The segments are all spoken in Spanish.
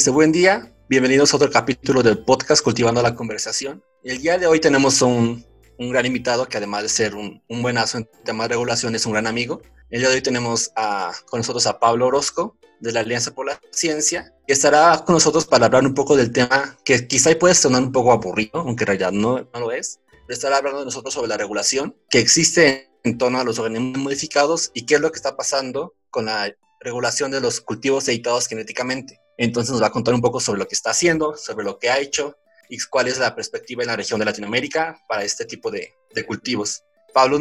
Este buen día, bienvenidos a otro capítulo del podcast Cultivando la Conversación. El día de hoy tenemos un, un gran invitado que además de ser un, un buenazo en temas de regulación es un gran amigo. El día de hoy tenemos a, con nosotros a Pablo Orozco de la Alianza por la Ciencia y estará con nosotros para hablar un poco del tema que quizá puede sonar un poco aburrido, aunque en realidad no, no lo es. Pero estará hablando de nosotros sobre la regulación que existe en torno a los organismos modificados y qué es lo que está pasando con la regulación de los cultivos editados genéticamente. Entonces nos va a contar un poco sobre lo que está haciendo, sobre lo que ha hecho y cuál es la perspectiva en la región de Latinoamérica para este tipo de, de cultivos. Pablo,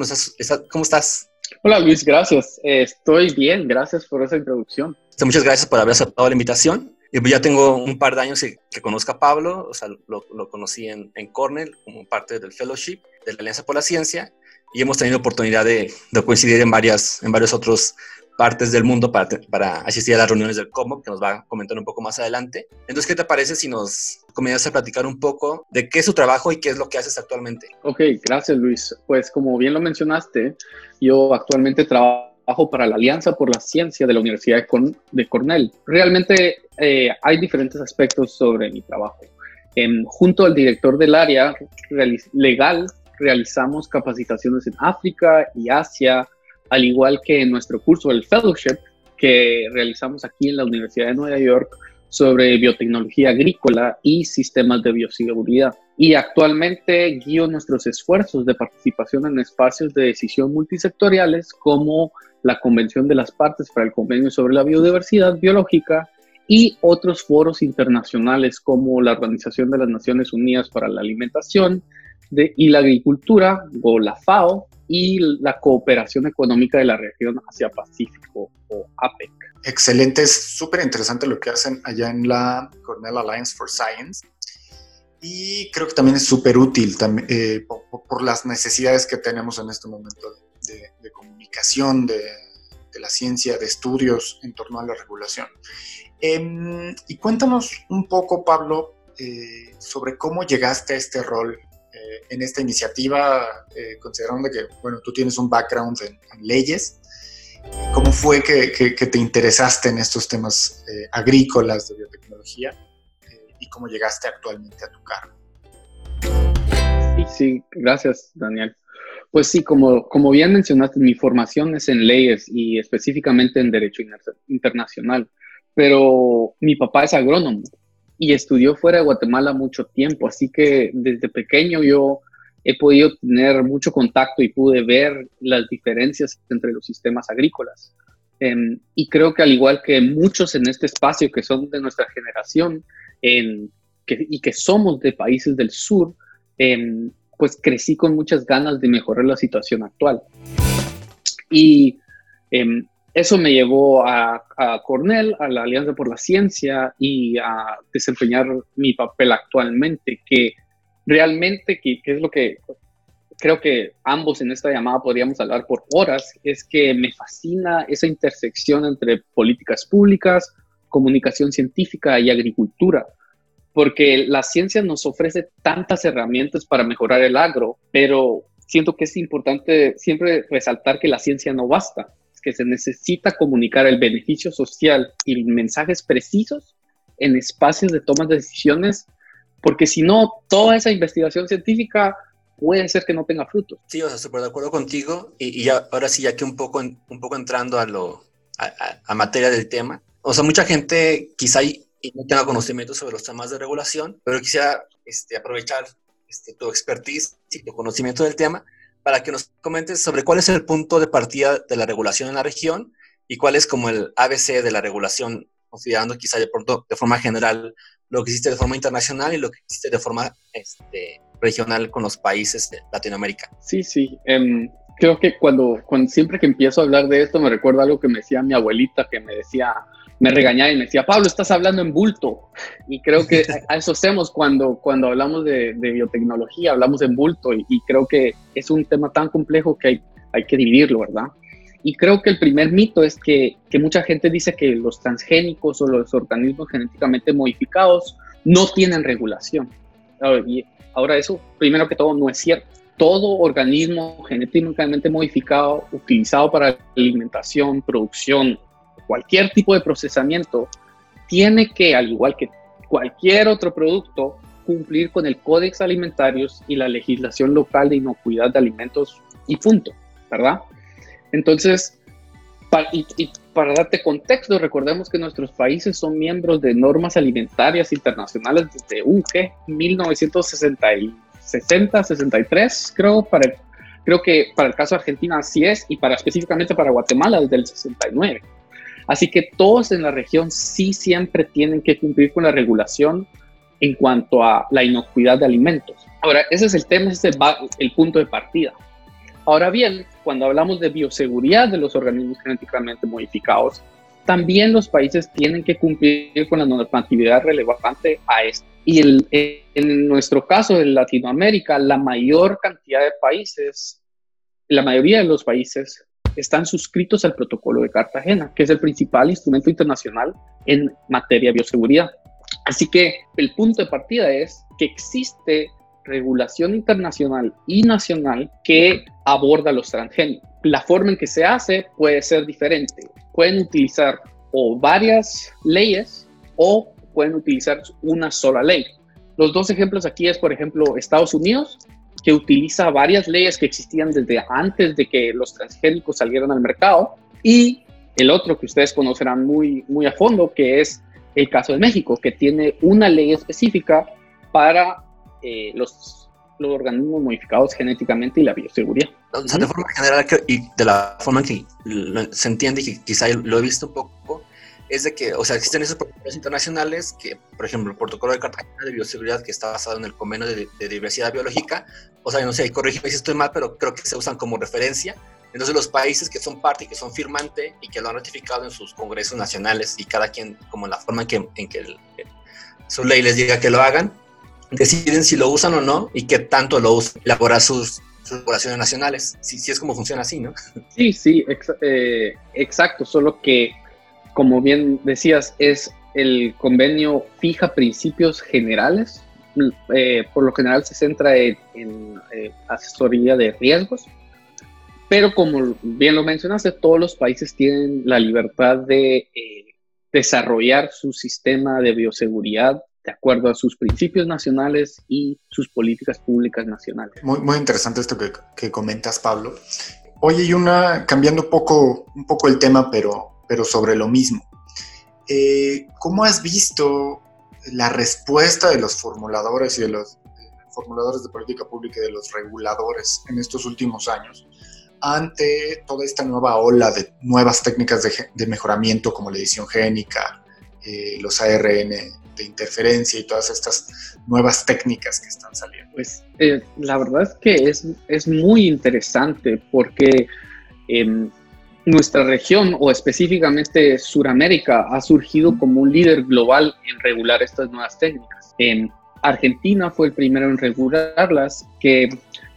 ¿cómo estás? Hola Luis, gracias. estoy bien, gracias por esa introducción. Muchas gracias por haber aceptado la invitación. Y pues ya tengo un par de años que, que conozco a Pablo, o sea, lo, lo conocí en, en, Cornell como parte del fellowship de la Alianza por la Ciencia y hemos tenido oportunidad de, de coincidir en, varias, en varios otros partes del mundo para, asistir a las reuniones del COMO, que nos va a comentar un poco más adelante. Entonces, ¿qué te parece si nos comienzas a platicar un poco de qué es su trabajo y qué es lo que haces actualmente? Ok, gracias Luis. Pues como bien lo mencionaste, yo actualmente trabajo para la Alianza por la Ciencia de la Universidad de Cornell. Realmente eh, hay diferentes aspectos sobre mi trabajo. Eh, junto al director del área legal, realizamos capacitaciones en África y Asia, al igual que en nuestro curso, el Fellowship, que realizamos aquí en la Universidad de Nueva York sobre biotecnología agrícola y sistemas de bioseguridad. Y actualmente guío nuestros esfuerzos de participación en espacios de decisión multisectoriales como la Convención de las Partes para el Convenio sobre la Biodiversidad Biológica y otros foros internacionales como la Organización de las Naciones Unidas para la Alimentación y la Agricultura, o la FAO, y la cooperación económica de la región Asia-Pacífico o APEC. Excelente, es súper interesante lo que hacen allá en la Cornell Alliance for Science y creo que también es súper útil eh, por, las necesidades que tenemos en este momento de, comunicación, de, la ciencia, de estudios en torno a la regulación. Em, y cuéntanos un poco, Pablo, eh, sobre cómo llegaste a este rol eh, en esta iniciativa, eh, considerando que, bueno, tú tienes un background en, leyes, ¿cómo fue que, que, te interesaste en estos temas eh, agrícolas de biotecnología y cómo llegaste actualmente a tu cargo? Sí, sí, gracias, Daniel. Pues sí, como, como bien mencionaste, mi formación es en leyes y específicamente en derecho internacional, pero mi papá es agrónomo y estudió fuera de Guatemala mucho tiempo, así que desde pequeño yo he podido tener mucho contacto y pude ver las diferencias entre los sistemas agrícolas. Em, y creo que al igual que muchos en este espacio que son de nuestra generación en, y que somos de países del sur, em, pues crecí con muchas ganas de mejorar la situación actual. Y em, eso me llevó a, Cornell, a la Alianza por la Ciencia y a desempeñar mi papel actualmente, que realmente, que, es lo que creo que ambos en esta llamada podríamos hablar por horas, es que me fascina esa intersección entre políticas públicas, comunicación científica y agricultura, porque la ciencia nos ofrece tantas herramientas para mejorar el agro, pero siento que es importante siempre resaltar que la ciencia no basta que se necesita comunicar el beneficio social y mensajes precisos en espacios de toma de decisiones, porque si no, toda esa investigación científica puede ser que no tenga frutos. Sí, o sea, súper de acuerdo contigo. Y, ya, ahora sí, ya que un poco, un poco entrando a, lo, a, materia del tema, o sea, mucha gente quizá y no tenga conocimiento sobre los temas de regulación, pero quisiera este, aprovechar este, tu expertise y tu conocimiento del tema para que nos comentes sobre cuál es el punto de partida de la regulación en la región y cuál es como el ABC de la regulación, considerando quizá de, pronto, de forma general lo que existe de forma internacional y lo que existe de forma este, regional con los países de Latinoamérica. Sí, sí. Um, creo que cuando, cuando siempre que empiezo a hablar de esto me recuerda algo que me decía mi abuelita, que me decía, me regañaba y me decía, Pablo, estás hablando en bulto. Y creo que a eso hacemos cuando, cuando hablamos de, biotecnología, hablamos en bulto y, creo que es un tema tan complejo que hay, hay que dividirlo, ¿verdad? Y creo que el primer mito es que, que, mucha gente dice que los transgénicos o los organismos genéticamente modificados no tienen regulación. Y ahora eso, primero que todo, no es cierto. Todo organismo genéticamente modificado utilizado para alimentación, producción, cualquier tipo de procesamiento tiene que, al igual que cualquier otro producto, cumplir con el Códex Alimentarios y la legislación local de inocuidad de alimentos y punto, ¿verdad? Entonces, y, para darte contexto, recordemos que nuestros países son miembros de normas alimentarias internacionales desde un ¿qué? 1960, 63, creo, para creo que para el caso de Argentina así es, y para específicamente para Guatemala desde el 69. Así que todos en la región sí siempre tienen que cumplir con la regulación en cuanto a la inocuidad de alimentos. Ahora, ese es el tema, ese es el punto de partida. Ahora bien, cuando hablamos de bioseguridad de los organismos genéticamente modificados, también los países tienen que cumplir con la normatividad relevante a esto. Y en nuestro caso, en Latinoamérica, la mayor cantidad de países, la mayoría de los países están suscritos al protocolo de Cartagena, que es el principal instrumento internacional en materia de bioseguridad. Así que el punto de partida es que existe regulación internacional y nacional que aborda los transgénicos. La forma en que se hace puede ser diferente. Pueden utilizar o varias leyes o pueden utilizar una sola ley. Los dos ejemplos aquí es, por ejemplo, Estados Unidos, que utiliza varias leyes que existían desde antes de que los transgénicos salieran al mercado, y el otro que ustedes conocerán muy, muy a fondo, que es el caso de México, que tiene una ley específica para eh, los, los organismos modificados genéticamente y la bioseguridad. O sea, de forma general y de la forma que se entiende que quizá lo he visto un poco, es de que, o sea, existen esos protocolos internacionales que, por ejemplo, el protocolo de Cartagena de bioseguridad que está basado en el convenio de, diversidad biológica, o sea, no sé, corrígeme si estoy mal, pero creo que se usan como referencia. Entonces los países que son parte y que son firmante y que lo han ratificado en sus congresos nacionales y cada quien como la forma en que, en que su ley les diga que lo hagan, deciden si lo usan o no y qué tanto lo usan, elaborar sus, sus nacionales. Si, si es como funciona así, ¿no? Sí, sí, eh, exacto, solo que, como bien decías, es el convenio fija principios generales, eh, por lo general se centra en, eh, asesoría de riesgos, pero como bien lo mencionaste, todos los países tienen la libertad de desarrollar su sistema de bioseguridad de acuerdo a sus principios nacionales y sus políticas públicas nacionales. Muy, muy interesante esto que, que comentas, Pablo. Oye, y una, cambiando poco, un poco el tema, pero, pero sobre lo mismo. Eh, ¿Cómo has visto la respuesta de los formuladores y de los formuladores de política pública y de los reguladores en estos últimos años ante toda esta nueva ola de nuevas técnicas de, de mejoramiento como la edición génica, eh, los ARN de interferencia y todas estas nuevas técnicas que están saliendo? Pues eh, la verdad es que es, es muy interesante porque en nuestra región o específicamente Suramérica ha surgido como un líder global en regular estas nuevas técnicas. En Argentina fue el primero en regularlas, que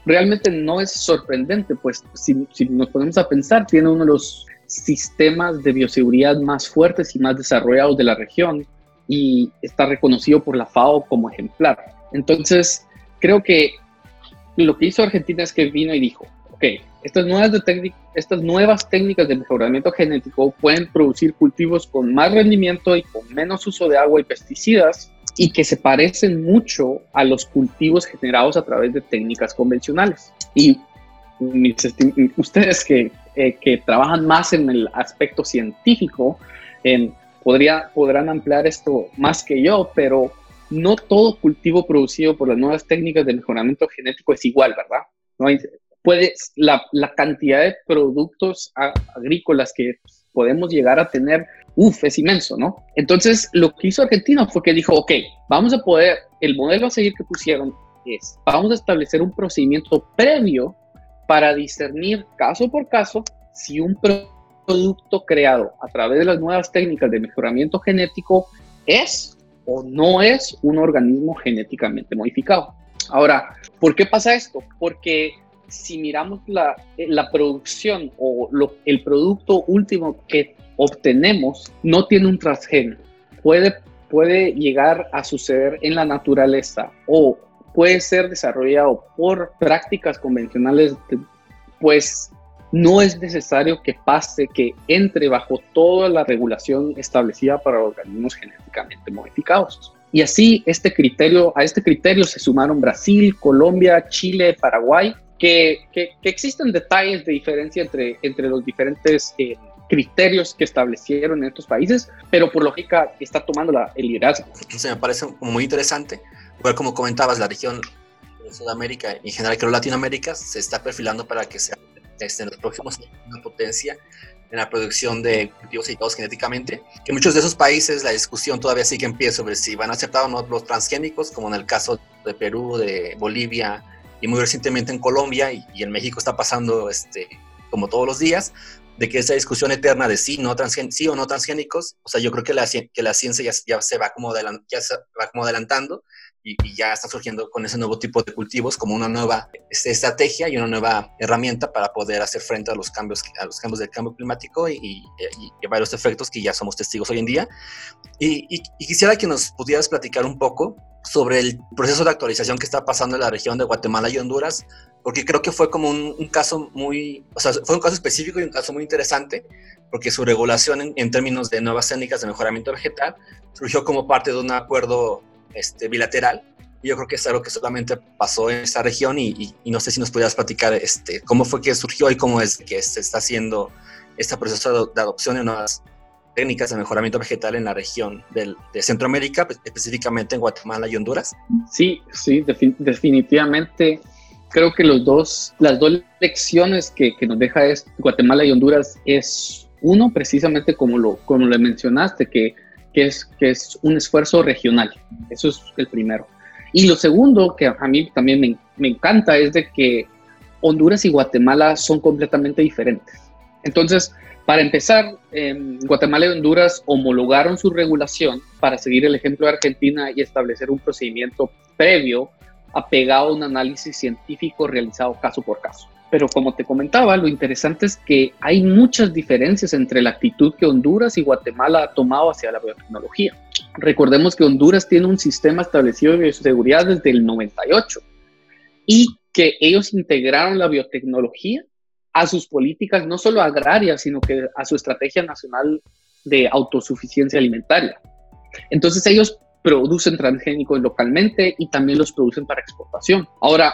realmente no es sorprendente, pues si, si nos ponemos a pensar, tiene uno de los sistemas de bioseguridad más fuertes y más desarrollados de la región y está reconocido por la FAO como ejemplar. Entonces, creo que lo que hizo Argentina es que vino y dijo, ok, estas nuevas, técnicas de mejoramiento genético pueden producir cultivos con más rendimiento y con menos uso de agua y pesticidas y que se parecen mucho a los cultivos generados a través de técnicas convencionales. Y ustedes que, eh, que trabajan más en el aspecto científico, en podría, podrán ampliar esto más que yo, pero no todo cultivo producido por las nuevas técnicas de mejoramiento genético es igual, ¿verdad? No hay, puede, la, la cantidad de productos agrícolas que podemos llegar a tener, uff, es inmenso, ¿no? Entonces, lo que hizo Argentina fue que dijo, ok, vamos a poder, el modelo a seguir que pusieron es, vamos a establecer un procedimiento previo para discernir caso por caso si un producto creado a través de las nuevas técnicas de mejoramiento genético es o no es un organismo genéticamente modificado. Ahora, ¿por qué pasa esto? Porque si miramos la, la producción o el producto último que obtenemos, no tiene un transgénero. Puede, puede llegar a suceder en la naturaleza o puede ser desarrollado por prácticas convencionales, pues no es necesario que pase, que entre bajo toda la regulación establecida para organismos genéticamente modificados. Y así este criterio, a este criterio se sumaron Brasil, Colombia, Chile, Paraguay, que, existen detalles de diferencia entre, entre los diferentes eh, criterios que establecieron en estos países, pero por lógica está tomando la, el liderazgo. Entonces me parece muy interesante, igual como comentabas, la región de Sudamérica y en general creo Latinoamérica se está perfilando para que sea este, en los próximos una potencia en la producción de cultivos editados genéticamente, en muchos de esos países la discusión todavía sigue en pie sobre si van a aceptar o no los transgénicos, como en el caso de Perú, de Bolivia y muy recientemente en Colombia y, en México está pasando este, como todos los días, de que esa discusión eterna de sí, no sí o no transgénicos, o sea, yo creo que la, que la ciencia ya, se va como, ya se va como adelantando y, ya está surgiendo con ese nuevo tipo de cultivos como una nueva este, estrategia y una nueva herramienta para poder hacer frente a los cambios, a los cambios del cambio climático y, y, y varios efectos que ya somos testigos hoy en día. Y, quisiera que nos pudieras platicar un poco sobre el proceso de actualización que está pasando en la región de Guatemala y Honduras, porque creo que fue como un, caso muy, o sea, fue un caso específico y un caso muy interesante, porque su regulación en, en términos de nuevas técnicas de mejoramiento vegetal surgió como parte de un acuerdo este, bilateral. Y yo creo que es algo que solamente pasó en esta región y, no sé si nos pudieras platicar este, cómo fue que surgió y cómo es que se está haciendo este proceso de adopción de nuevas técnicas de mejoramiento vegetal en la región del, de Centroamérica, pues, específicamente en Guatemala y Honduras. Sí, sí, definitivamente. Creo que los dos, las dos lecciones que, que nos deja es Guatemala y Honduras es uno, precisamente como lo, como le mencionaste, que que es, que es un esfuerzo regional. Eso es el primero. Y lo segundo, que a mí también me, me encanta, es de que Honduras y Guatemala son completamente diferentes. Entonces, para empezar, Guatemala y Honduras homologaron su regulación para seguir el ejemplo de Argentina y establecer un procedimiento previo apegado a un análisis científico realizado caso por caso. Pero como te comentaba, lo interesante es que hay muchas diferencias entre la actitud que Honduras y Guatemala ha tomado hacia la biotecnología. Recordemos que Honduras tiene un sistema establecido de bioseguridad desde el 98 y que ellos integraron la biotecnología a sus políticas no solo agrarias, sino que a su estrategia nacional de autosuficiencia alimentaria. Entonces ellos producen transgénicos localmente y también los producen para exportación. Ahora,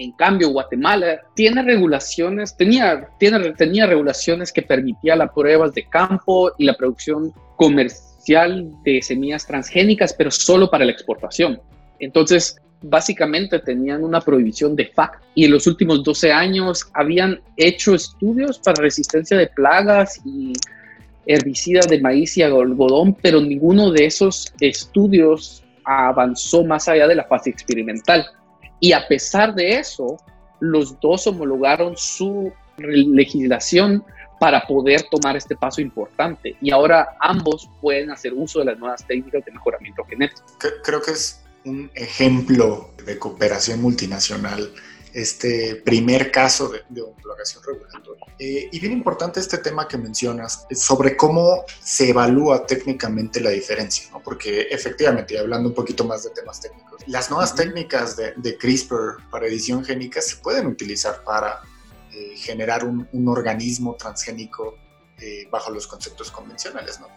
en cambio, Guatemala tiene regulaciones, tenía, tiene, tenía regulaciones que permitían las pruebas de campo y la producción comercial de semillas transgénicas, pero solo para la exportación. Entonces, básicamente tenían una prohibición de facto y en los últimos 12 años habían hecho estudios para resistencia de plagas y herbicidas de maíz y algodón, pero ninguno de esos estudios avanzó más allá de la fase experimental. Y a pesar de eso, los dos homologaron su legislación para poder tomar este paso importante. Y ahora ambos pueden hacer uso de las nuevas técnicas de mejoramiento genético. Creo que es un ejemplo de cooperación multinacional este primer caso de, de homologación regulatoria. Eh, y bien importante este tema que mencionas sobre cómo se evalúa técnicamente la diferencia, ¿no? porque efectivamente, hablando un poquito más de temas técnicos, las nuevas técnicas de, de, CRISPR para edición génica se pueden utilizar para eh, generar un, un, organismo transgénico eh, bajo los conceptos convencionales, ¿no?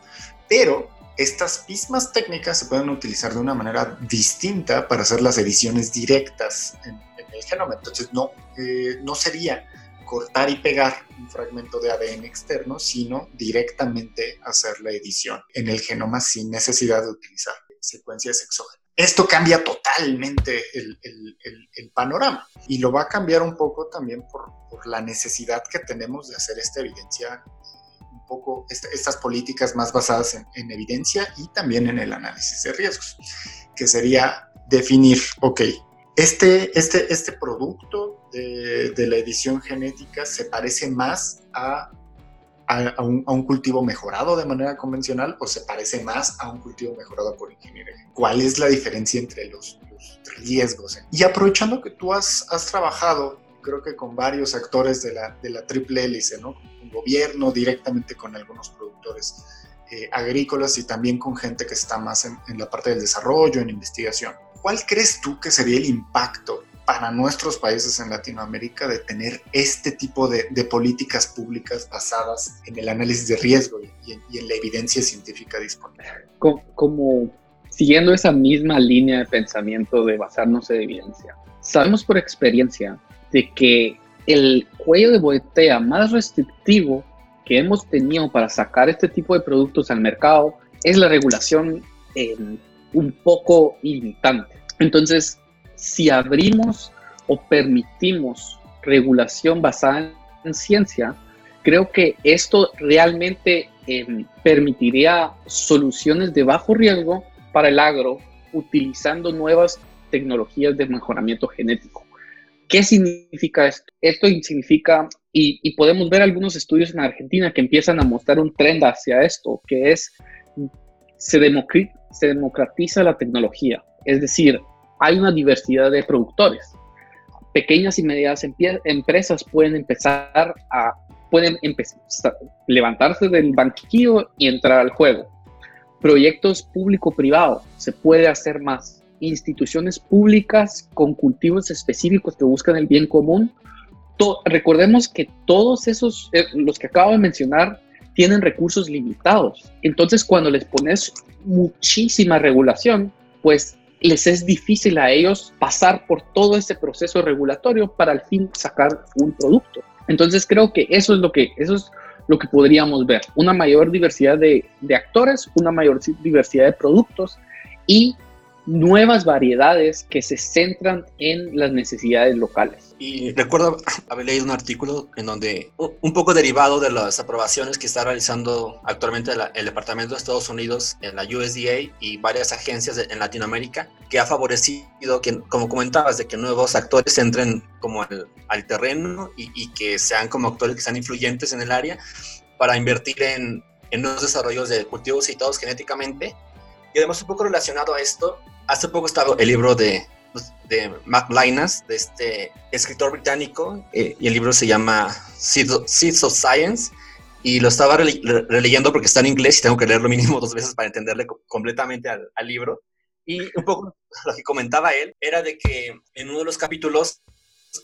Pero estas mismas técnicas se pueden utilizar de una manera distinta para hacer las ediciones directas en, genoma. Entonces no, eh, no sería cortar y pegar un fragmento de ADN externo, sino directamente hacer la edición en el genoma sin necesidad de utilizar secuencias exógenas. Esto cambia totalmente el, panorama y lo va a cambiar un poco también por, la necesidad que tenemos de hacer esta evidencia, un poco estas políticas más basadas en, en evidencia y también en el análisis de riesgos, que sería definir, ok, este, este, este producto de, la edición genética se parece más a, a, un, cultivo mejorado de manera convencional o se parece más a un cultivo mejorado por ingeniería. ¿Cuál es la diferencia entre los, riesgos? Y aprovechando que tú has, trabajado, creo que con varios actores de la, de la triple hélice, ¿no? con gobierno, directamente con algunos productores eh, agrícolas y también con gente que está más en la parte del desarrollo, en investigación. ¿Cuál crees tú que sería el impacto para nuestros países en Latinoamérica de tener este tipo de, políticas públicas basadas en el análisis de riesgo y en, la evidencia científica disponible. Como, siguiendo esa misma línea de pensamiento de basarnos en evidencia, sabemos por experiencia de que el cuello de botella más restrictivo que hemos tenido para sacar este tipo de productos al mercado es la regulación eh, un poco limitante. Entonces, si abrimos o permitimos regulación basada en ciencia, creo que esto realmente em, permitiría soluciones de bajo riesgo para el agro utilizando nuevas tecnologías de mejoramiento genético. ¿Qué significa esto? Esto significa, y, podemos ver algunos estudios en Argentina que empiezan a mostrar un trend hacia esto, que es, se, se democratiza la tecnología. Es decir, hay una diversidad de productores. Pequeñas y medianas empresas pueden empezar a pueden levantarse del banquillo y entrar al juego. Proyectos público-privado, se puede hacer más. Instituciones públicas con cultivos específicos que buscan el bien común. recordemos que todos esos, eh, los que acabo de mencionar, tienen recursos limitados. Entonces, cuando les pones muchísima regulación, pues les es difícil a ellos pasar por todo ese proceso regulatorio para al fin sacar un producto. Entonces creo que eso es lo que, eso es lo que podríamos ver, una mayor diversidad de, de actores, una mayor diversidad de productos y nuevas variedades que se centran en las necesidades locales. Y recuerdo haber leído un artículo en donde, un poco derivado de las aprobaciones que está realizando actualmente el Departamento de Estados Unidos en la USDA y varias agencias en Latinoamérica, que ha favorecido, que, como comentabas, de que nuevos actores entren como al, al terreno y, y, que sean como actores que sean influyentes en el área para invertir en, en nuevos desarrollos de cultivos citados genéticamente. Y además un poco relacionado a esto, hace poco estaba el libro de, de Mac Linas, de este escritor británico, eh, y el libro se llama Seeds of Science, y lo estaba releyendo porque está en inglés y tengo que leerlo mínimo dos veces para entenderle completamente al, al, libro. Y un poco lo que comentaba él era de que en uno de los capítulos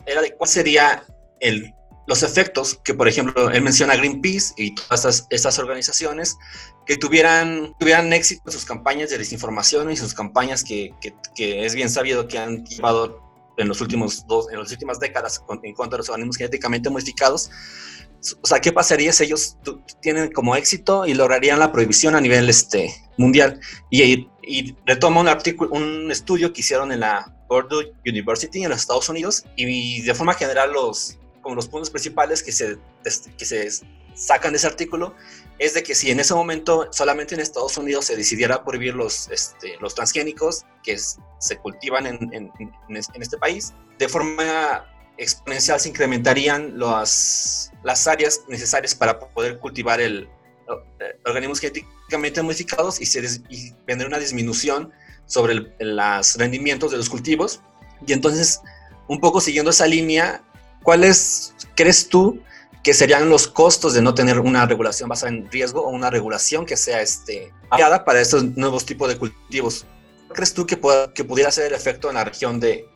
era de cuál sería el los efectos que, por ejemplo, él menciona Greenpeace y todas estas, estas organizaciones que tuvieran, tuvieran éxito en sus campañas de desinformación y sus campañas que, que, es bien sabido que han llevado en los últimos dos, en las últimas décadas en cuanto a los organismos genéticamente modificados. O sea, ¿qué pasaría si ellos tienen como éxito y lograrían la prohibición a nivel este, mundial? Y, y retoma un artículo, un estudio que hicieron en la Purdue University en los Estados Unidos y de forma general los, como los puntos principales que se, que se sacan de ese artículo es de que si en ese momento solamente en Estados Unidos se decidiera prohibir los, este, los transgénicos que se cultivan en, en, en, este país, de forma exponencial se incrementarían las, las áreas necesarias para poder cultivar el, eh, organismos genéticamente modificados y, se y vendría una disminución sobre los rendimientos de los cultivos. Y entonces, un poco siguiendo esa línea, ¿cuáles crees tú que serían los costos de no tener una regulación basada en riesgo o una regulación que sea este, para estos nuevos tipos de cultivos? ¿Crees tú que, que pudiera ser el efecto en la región de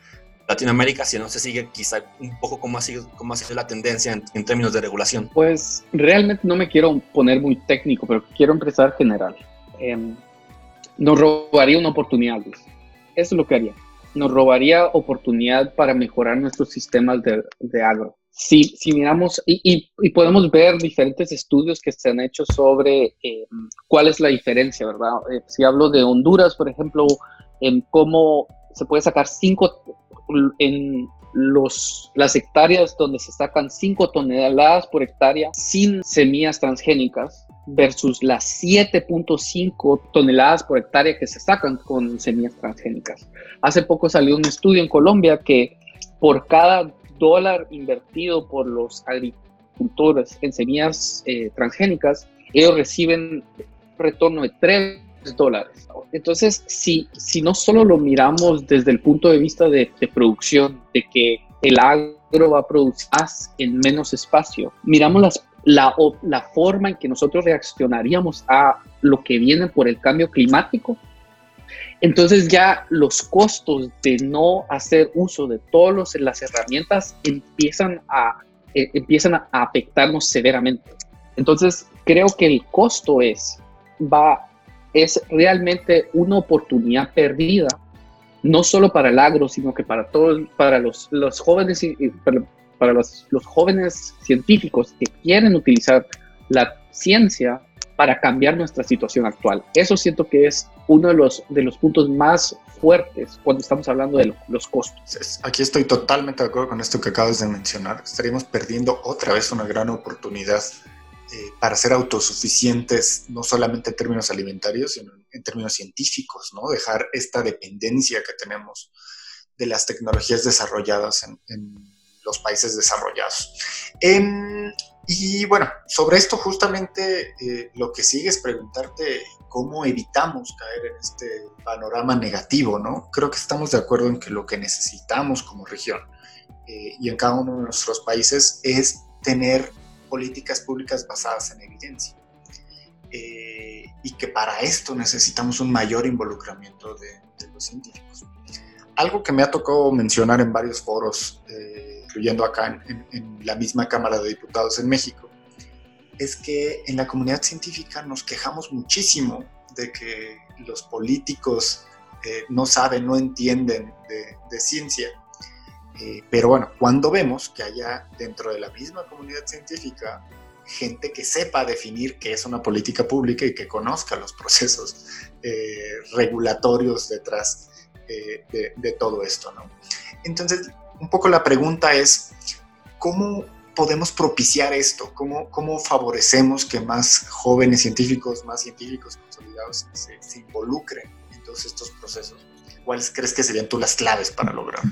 Latinoamérica si no se sigue quizá un poco cómo ha sido, cómo ha sido la tendencia en, términos de regulación? Pues realmente no me quiero poner muy técnico, pero quiero empezar general. Em, nos robaría una oportunidad, Luis. Eso es lo que haría nos robaría oportunidad para mejorar nuestros sistemas de, de agro. Si, si miramos, y, y, podemos ver diferentes estudios que se han hecho sobre eh, cuál es la diferencia, ¿verdad? Eh, si hablo de Honduras, por ejemplo, en cómo se puede sacar cinco, en las hectáreas donde se sacan 5 toneladas por hectárea sin semillas transgénicas versus las 7.5 toneladas por hectárea que se sacan con semillas transgénicas. Hace poco salió un estudio en Colombia que por cada dólar invertido por los agricultores en semillas eh, transgénicas, ellos reciben retorno de 3 dólares. Entonces, si, si no solo lo miramos desde el punto de vista de, de producción, de que el agro va a producir más en menos espacio, miramos la, la forma en que nosotros reaccionaríamos a lo que viene por el cambio climático, Entonces ya los costos de no hacer uso de todas las herramientas empiezan a, eh, empiezan a afectarnos severamente. Entonces creo que el costo es, va, es realmente una oportunidad perdida, no solo para el agro, sino que para todos, para los, los jóvenes, para, para los, los jóvenes científicos que quieren utilizar la ciencia para cambiar nuestra situación actual. Eso siento que es uno de los, de los puntos más fuertes cuando estamos hablando de los costos. Aquí estoy totalmente de acuerdo con esto que acabas de mencionar. Estaríamos perdiendo otra vez una gran oportunidad eh, para ser autosuficientes, no solamente en términos alimentarios, sino en términos científicos, ¿no? Dejar esta dependencia que tenemos de las tecnologías desarrolladas en, en los países desarrollados. En, y bueno, sobre esto justamente eh, lo que sigue es preguntarte cómo evitamos caer en este panorama negativo, ¿no? Creo que estamos de acuerdo en que lo que necesitamos como región eh, y en cada uno de nuestros países es tener políticas públicas basadas en evidencia. Eh, y que para esto necesitamos un mayor involucramiento de, los científicos. Algo que me ha tocado mencionar en varios foros incluyendo acá en, la misma Cámara de Diputados en México, es que en la comunidad científica nos quejamos muchísimo de que los políticos eh, no saben, no entienden de, ciencia. Eh, pero bueno, cuando vemos que haya dentro de la misma comunidad científica gente que sepa definir qué es una política pública y que conozca los procesos eh, regulatorios detrás de, de, todo esto, ¿no? Entonces, un poco la pregunta es, ¿cómo podemos propiciar esto? ¿Cómo, cómo favorecemos que más jóvenes científicos, más científicos consolidados se, involucren en todos estos procesos? ¿Cuáles crees que serían tú las claves para lograrlo?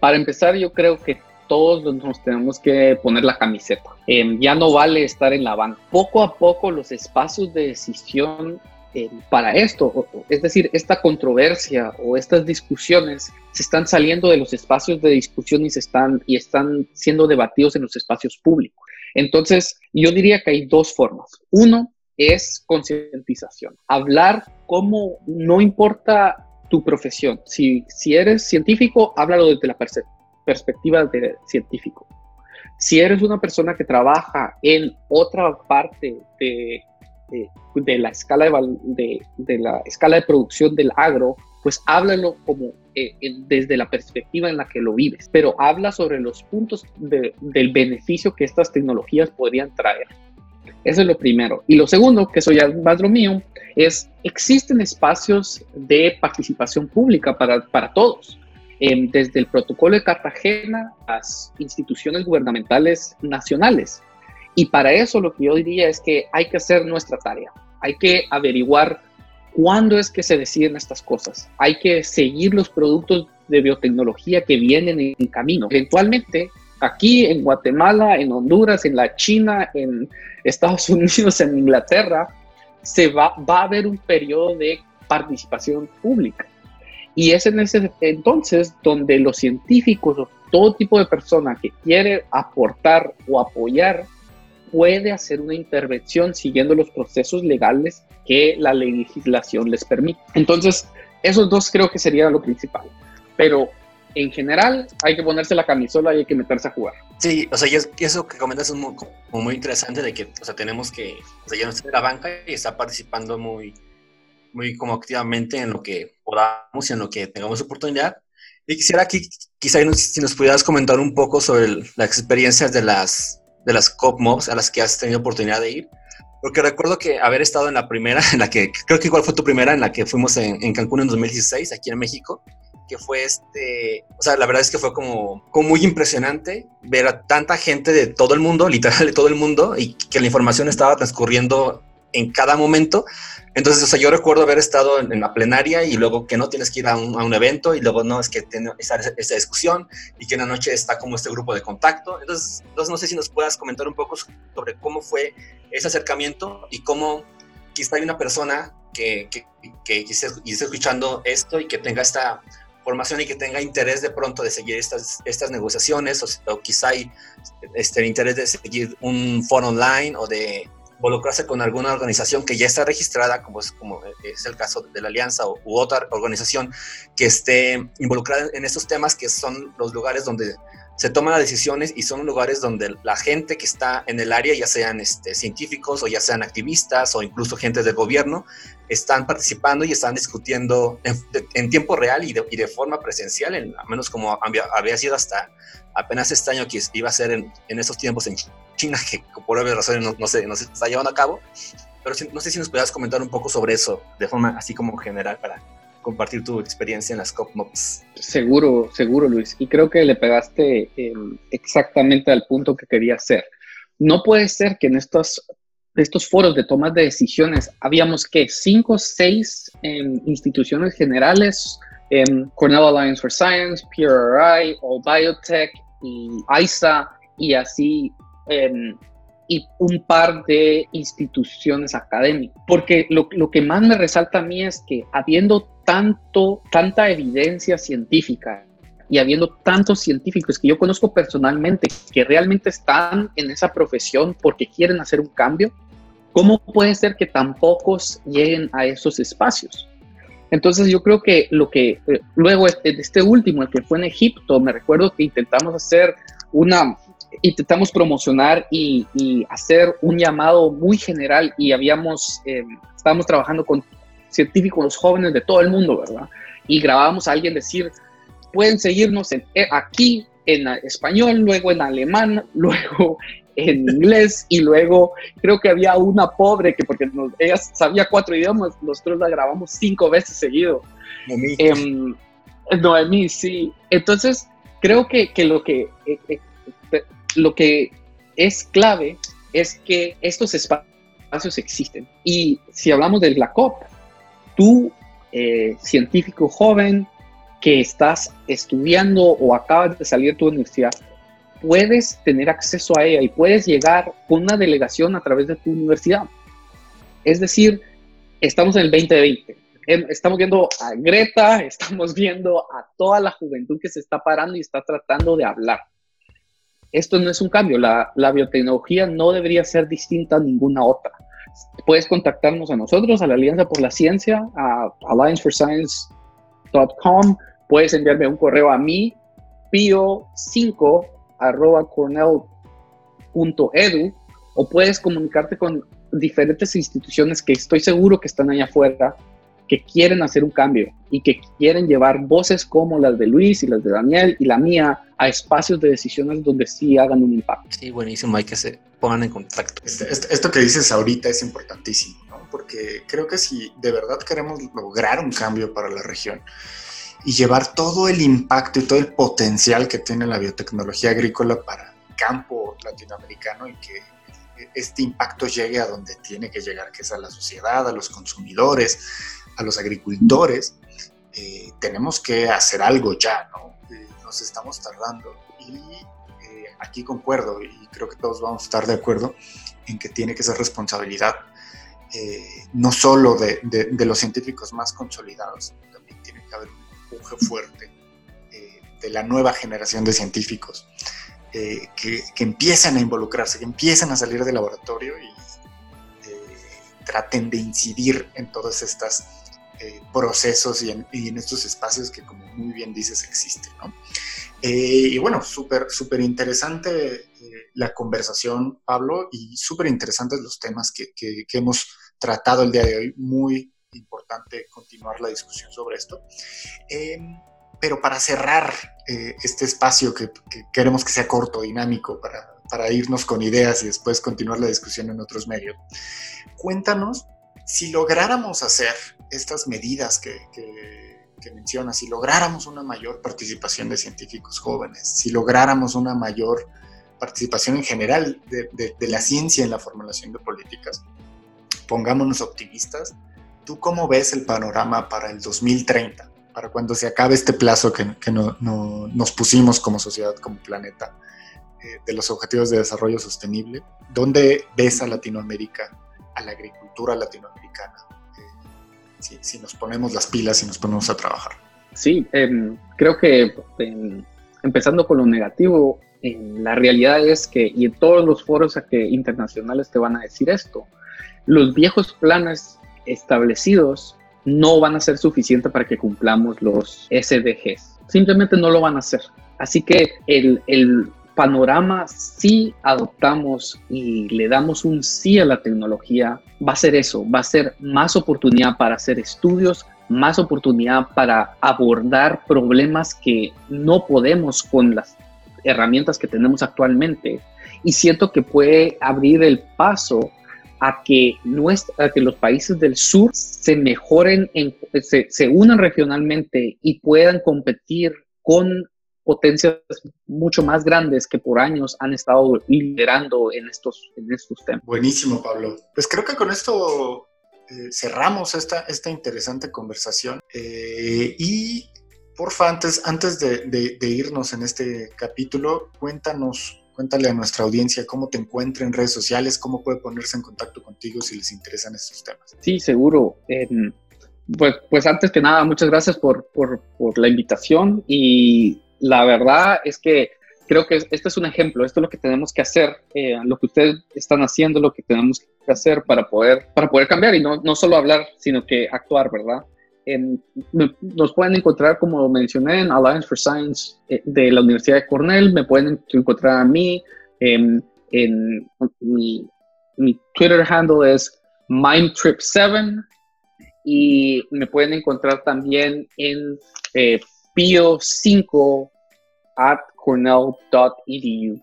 Para empezar, yo creo que todos nos tenemos que poner la camiseta. Em, ya no vale estar en la banca. Poco a poco los espacios de decisión eh, para esto. Es decir, esta controversia o estas discusiones se están saliendo de los espacios de discusión y, se están, y están siendo debatidos en los espacios públicos. Entonces, yo diría que hay dos formas. Uno es concientización. Hablar como no importa tu profesión. Si, si eres científico, háblalo desde la perspectiva de científico. Si eres una persona que trabaja en otra parte de de, la escala de, de, la escala de producción del agro, pues háblalo como eh, desde la perspectiva en la que lo vives, pero habla sobre los puntos del beneficio que estas tecnologías podrían traer. Eso es lo primero. Y lo segundo, que eso ya es más lo mío, es existen espacios de participación pública para, para todos. Em, desde el protocolo de Cartagena, las instituciones gubernamentales nacionales, y para eso lo que yo diría es que hay que hacer nuestra tarea. Hay que averiguar cuándo es que se deciden estas cosas. Hay que seguir los productos de biotecnología que vienen en camino. Eventualmente, aquí en Guatemala, en Honduras, en la China, en Estados Unidos, en Inglaterra, se va, va a haber un periodo de participación pública. Y es en ese entonces donde los científicos o todo tipo de persona que quiere aportar o apoyar puede hacer una intervención siguiendo los procesos legales que la legislación les permite. Entonces, esos dos creo que sería lo principal. Pero en general hay que ponerse la camisola y hay que meterse a jugar. Sí, o sea, y eso que comentas es muy, muy interesante de que, o sea, tenemos que, o sea, ya no está en la banca y está participando muy, muy como activamente en lo que podamos y en lo que tengamos oportunidad. Y quisiera aquí, quizá si nos pudieras comentar un poco sobre las experiencias de las de las COP Mobs a las que has tenido oportunidad de ir? Porque recuerdo que haber estado en la primera, en la que creo que igual fue tu primera, en la que fuimos en, Cancún en 2016, aquí en México, que fue este, o sea, la verdad es que fue como, como muy impresionante ver a tanta gente de todo el mundo, literal de todo el mundo, y que la información estaba transcurriendo en cada momento. Entonces, o sea, yo recuerdo haber estado en, la plenaria y luego que no tienes que ir a un, evento y luego no, es que tiene esa, discusión y que en la noche está como este grupo de contacto. Entonces, entonces, no sé si nos puedas comentar un poco sobre cómo fue ese acercamiento y cómo quizá hay una persona que, que, que, esté, escuchando esto y que tenga esta formación y que tenga interés de pronto de seguir estas, estas negociaciones o, o quizá hay este, interés de seguir un foro online o de involucrarse con alguna organización que ya está registrada, como es, como es el caso de la Alianza u otra organización que esté involucrada en estos temas, que son los lugares donde se toman las decisiones y son lugares donde la gente que está en el área, ya sean este, científicos o ya sean activistas o incluso gente del gobierno, están participando y están discutiendo en, tiempo real y de, forma presencial, en, al menos como había, sido hasta apenas este año que iba a ser en, en estos tiempos en China, que por obvias razones no, no, se, no se está llevando a cabo. Pero no sé si nos puedas comentar un poco sobre eso, de forma así como general, para compartir tu experiencia en las COPMOPs. Seguro, seguro, Luis. Y creo que le pegaste em, exactamente al punto que quería hacer. No puede ser que en estos, estos foros de toma de decisiones habíamos que cinco seis em, instituciones generales, em, Cornell Alliance for Science, PRI, All Biotech y ISA, y así y un par de instituciones académicas. Porque lo, lo, que más me resalta a mí es que habiendo tanto, tanta evidencia científica y habiendo tantos científicos que yo conozco personalmente que realmente están en esa profesión porque quieren hacer un cambio, ¿cómo puede ser que tan pocos lleguen a esos espacios? Entonces yo creo que lo que eh, luego este, este último, el que fue en Egipto, me recuerdo que intentamos hacer una, intentamos promocionar y, hacer un llamado muy general y habíamos, eh, estábamos trabajando con científicos jóvenes de todo el mundo, ¿verdad? Y grabábamos a alguien decir, pueden seguirnos en, eh, aquí en español, luego en alemán, luego en inglés y luego creo que había una pobre que porque ella sabía cuatro idiomas, nosotros la grabamos cinco veces seguido. Noemí. Eh, Noemí, sí. Entonces, creo que, que lo que eh, eh, lo que es clave es que estos espacios existen. Y si hablamos de la COP, tú, eh, científico joven, que estás estudiando o acabas de salir de tu universidad, puedes tener acceso a ella y puedes llegar con una delegación a través de tu universidad. Es decir, estamos en el 2020. Em, estamos viendo a Greta, estamos viendo a toda la juventud que se está parando y está tratando de hablar esto no es un cambio, la, biotecnología no debería ser distinta a ninguna otra. Puedes contactarnos a nosotros, a la Alianza por la Ciencia, a allianceforscience.com, puedes enviarme un correo a mí, pio5 cornell.edu, o puedes comunicarte con diferentes instituciones que estoy seguro que están allá afuera que quieren hacer un cambio y que quieren llevar voces como las de Luis y las de Daniel y la mía a espacios de decisiones donde sí hagan un impacto. Sí, buenísimo, hay que se pongan en contacto. Este, este, esto que dices ahorita es importantísimo, ¿no? porque creo que si de verdad queremos lograr un cambio para la región y llevar todo el impacto y todo el potencial que tiene la biotecnología agrícola para el campo latinoamericano y que este impacto llegue a donde tiene que llegar, que es a la sociedad, a los consumidores, a los agricultores, eh, tenemos que hacer algo ya, ¿no? Eh, nos estamos tardando. Y eh, aquí concuerdo, y creo que todos vamos a estar de acuerdo, en que tiene que ser responsabilidad no solo de, los científicos más consolidados, también tiene que haber un empuje fuerte de la nueva generación de científicos que, que, empiezan a involucrarse, que empiezan a salir del laboratorio y traten de incidir en todas estas eh, procesos y en, estos espacios que, como muy bien dices, existen. ¿no? Eh, y bueno, súper, súper interesante eh, la conversación, Pablo, y súper interesantes los temas que, que, hemos tratado el día de hoy. Muy importante continuar la discusión sobre esto. Em, pero para cerrar este espacio que, que, queremos que sea corto, dinámico, para, para irnos con ideas y después continuar la discusión en otros medios, cuéntanos si lográramos hacer estas medidas que, mencionas, si lográramos una mayor participación de científicos jóvenes, si lográramos una mayor participación en general de, la ciencia en la formulación de políticas, pongámonos optimistas, ¿tú cómo ves el panorama para el 2030, para cuando se acabe este plazo que, nos pusimos como sociedad, como planeta, eh, de los objetivos de desarrollo sostenible? ¿Dónde ves a Latinoamérica, a la agricultura latinoamericana? Si, nos ponemos las pilas y nos ponemos a trabajar. Sí, em, creo que em, empezando con lo negativo, la realidad es que, y en todos los foros que, internacionales te van a decir esto, los viejos planes establecidos no van a ser suficientes para que cumplamos los SDGs. Simplemente no lo van a hacer. Así que el, el panorama, si adoptamos y le damos un sí a la tecnología, va a ser eso, va a ser más oportunidad para hacer estudios, más oportunidad para abordar problemas que no podemos con las herramientas que tenemos actualmente. Y siento que puede abrir el paso a que, nuestra, que los países del sur se mejoren, en, se, se unan regionalmente y puedan competir con potencias mucho más grandes que por años han estado liderando en estos, en estos temas. Buenísimo, Pablo. Pues creo que con esto eh, cerramos esta, esta interesante conversación. Eh, y porfa, antes, antes de, irnos en este capítulo, cuéntanos, cuéntale a nuestra audiencia cómo te encuentra en redes sociales, cómo puede ponerse en contacto contigo si les interesan estos temas. Sí, seguro. pues, pues antes que nada, muchas gracias por, por, por la invitación y la verdad es que creo que este es un ejemplo, esto es lo que tenemos que hacer, eh, lo que ustedes están haciendo, lo que tenemos que hacer para poder, para poder cambiar y no, no solo hablar, sino que actuar, ¿verdad? nos pueden encontrar, como mencioné, en Alliance for Science eh, de la Universidad de Cornell, me pueden encontrar a mí, en mi, Twitter handle es MindTrip7 y me pueden encontrar también en eh, pio5 at cornell.edu.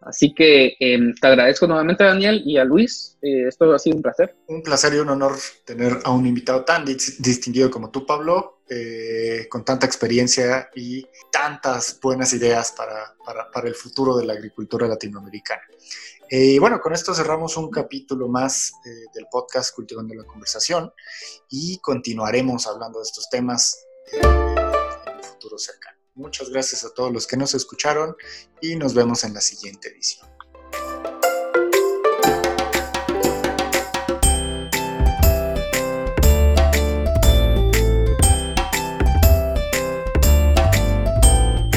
Así que em, te agradezco nuevamente, Daniel, y a Luis. Eh, esto ha sido un placer. Un placer y un honor tener a un invitado tan distinguido como tú, Pablo, eh, con tanta experiencia y tantas buenas ideas para, para, para el futuro de la agricultura latinoamericana. Eh, y bueno, con esto cerramos un capítulo más del podcast Cultivando la Conversación y continuaremos hablando de estos temas futuro cercano. Muchas gracias a todos los que nos escucharon y nos vemos en la siguiente edición.